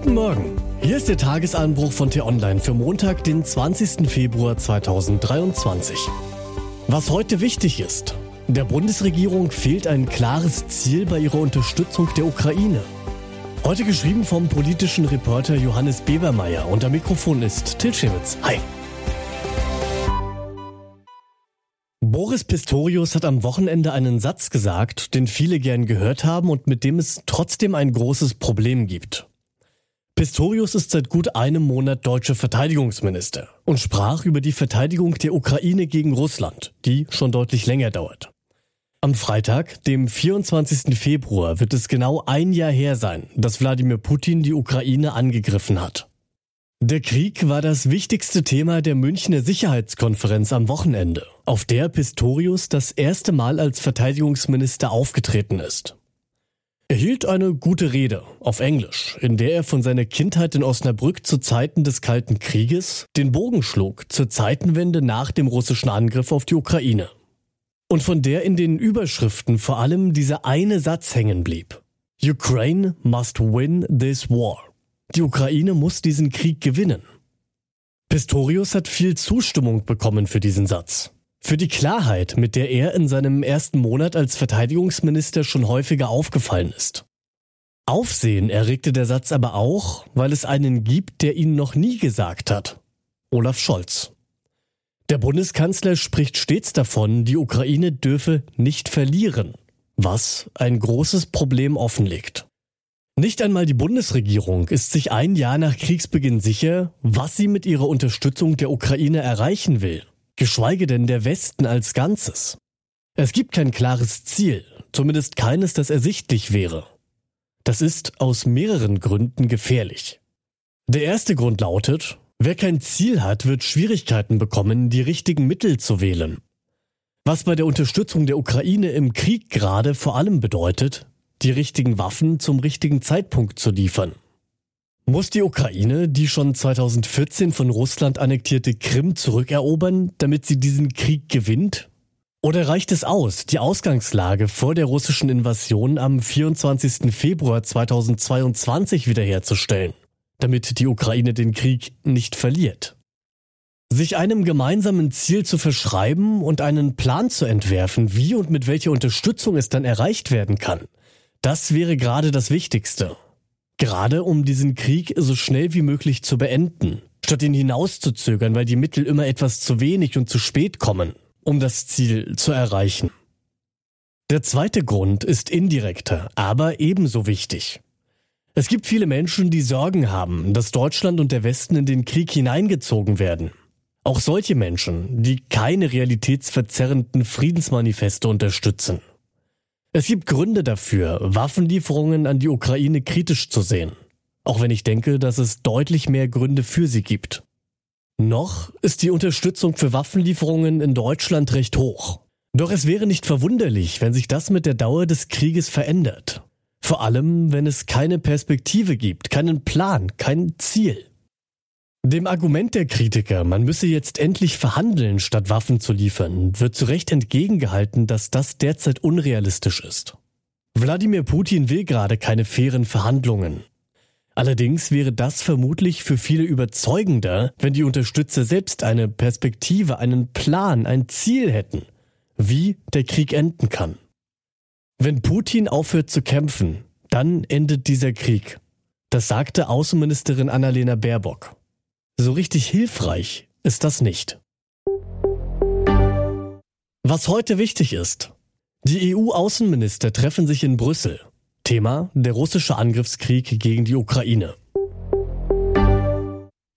Guten Morgen. Hier ist der Tagesanbruch von T-Online für Montag, den 20. Februar 2023. Was heute wichtig ist. Der Bundesregierung fehlt ein klares Ziel bei ihrer Unterstützung der Ukraine. Heute geschrieben vom politischen Reporter Johannes Bebermeier am Mikrofon ist Til Schewitz. Hi. Boris Pistorius hat am Wochenende einen Satz gesagt, den viele gern gehört haben und mit dem es trotzdem ein großes Problem gibt. Pistorius ist seit gut einem Monat deutscher Verteidigungsminister und sprach über die Verteidigung der Ukraine gegen Russland, die schon deutlich länger dauert. Am Freitag, dem 24. Februar, wird es genau ein Jahr her sein, dass Wladimir Putin die Ukraine angegriffen hat. Der Krieg war das wichtigste Thema der Münchner Sicherheitskonferenz am Wochenende, auf der Pistorius das erste Mal als Verteidigungsminister aufgetreten ist. Er hielt eine gute Rede auf Englisch, in der er von seiner Kindheit in Osnabrück zu Zeiten des Kalten Krieges den Bogen schlug zur Zeitenwende nach dem russischen Angriff auf die Ukraine. Und von der in den Überschriften vor allem dieser eine Satz hängen blieb. Ukraine must win this war. Die Ukraine muss diesen Krieg gewinnen. Pistorius hat viel Zustimmung bekommen für diesen Satz. Für die Klarheit, mit der er in seinem ersten Monat als Verteidigungsminister schon häufiger aufgefallen ist. Aufsehen erregte der Satz aber auch, weil es einen gibt, der ihn noch nie gesagt hat. Olaf Scholz. Der Bundeskanzler spricht stets davon, die Ukraine dürfe nicht verlieren, was ein großes Problem offenlegt. Nicht einmal die Bundesregierung ist sich ein Jahr nach Kriegsbeginn sicher, was sie mit ihrer Unterstützung der Ukraine erreichen will geschweige denn der Westen als Ganzes. Es gibt kein klares Ziel, zumindest keines, das ersichtlich wäre. Das ist aus mehreren Gründen gefährlich. Der erste Grund lautet, wer kein Ziel hat, wird Schwierigkeiten bekommen, die richtigen Mittel zu wählen. Was bei der Unterstützung der Ukraine im Krieg gerade vor allem bedeutet, die richtigen Waffen zum richtigen Zeitpunkt zu liefern. Muss die Ukraine die schon 2014 von Russland annektierte Krim zurückerobern, damit sie diesen Krieg gewinnt? Oder reicht es aus, die Ausgangslage vor der russischen Invasion am 24. Februar 2022 wiederherzustellen, damit die Ukraine den Krieg nicht verliert? Sich einem gemeinsamen Ziel zu verschreiben und einen Plan zu entwerfen, wie und mit welcher Unterstützung es dann erreicht werden kann, das wäre gerade das Wichtigste. Gerade um diesen Krieg so schnell wie möglich zu beenden, statt ihn hinauszuzögern, weil die Mittel immer etwas zu wenig und zu spät kommen, um das Ziel zu erreichen. Der zweite Grund ist indirekter, aber ebenso wichtig. Es gibt viele Menschen, die Sorgen haben, dass Deutschland und der Westen in den Krieg hineingezogen werden. Auch solche Menschen, die keine realitätsverzerrenden Friedensmanifeste unterstützen. Es gibt Gründe dafür, Waffenlieferungen an die Ukraine kritisch zu sehen. Auch wenn ich denke, dass es deutlich mehr Gründe für sie gibt. Noch ist die Unterstützung für Waffenlieferungen in Deutschland recht hoch. Doch es wäre nicht verwunderlich, wenn sich das mit der Dauer des Krieges verändert. Vor allem, wenn es keine Perspektive gibt, keinen Plan, kein Ziel. Dem Argument der Kritiker, man müsse jetzt endlich verhandeln, statt Waffen zu liefern, wird zu Recht entgegengehalten, dass das derzeit unrealistisch ist. Wladimir Putin will gerade keine fairen Verhandlungen. Allerdings wäre das vermutlich für viele überzeugender, wenn die Unterstützer selbst eine Perspektive, einen Plan, ein Ziel hätten, wie der Krieg enden kann. Wenn Putin aufhört zu kämpfen, dann endet dieser Krieg. Das sagte Außenministerin Annalena Baerbock. So richtig hilfreich ist das nicht. Was heute wichtig ist. Die EU-Außenminister treffen sich in Brüssel. Thema der russische Angriffskrieg gegen die Ukraine.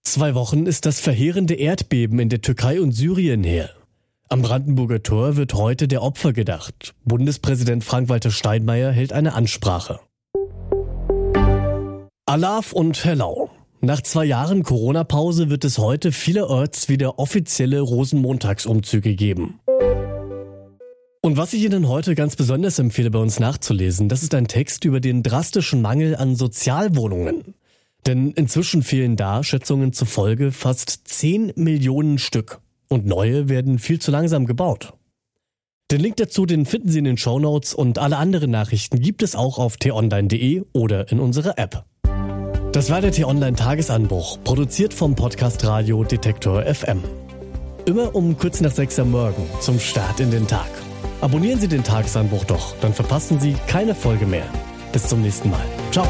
Zwei Wochen ist das verheerende Erdbeben in der Türkei und Syrien her. Am Brandenburger Tor wird heute der Opfer gedacht. Bundespräsident Frank-Walter Steinmeier hält eine Ansprache. Alaf und Hello. Nach zwei Jahren Corona-Pause wird es heute vielerorts wieder offizielle Rosenmontagsumzüge geben. Und was ich Ihnen heute ganz besonders empfehle, bei uns nachzulesen, das ist ein Text über den drastischen Mangel an Sozialwohnungen. Denn inzwischen fehlen da, Schätzungen zufolge, fast 10 Millionen Stück. Und neue werden viel zu langsam gebaut. Den Link dazu, den finden Sie in den Show Notes und alle anderen Nachrichten gibt es auch auf t-online.de oder in unserer App. Das war der T-Online-Tagesanbruch, produziert vom Podcast Radio Detektor FM. Immer um kurz nach sechs am Morgen zum Start in den Tag. Abonnieren Sie den Tagesanbruch doch, dann verpassen Sie keine Folge mehr. Bis zum nächsten Mal. Ciao.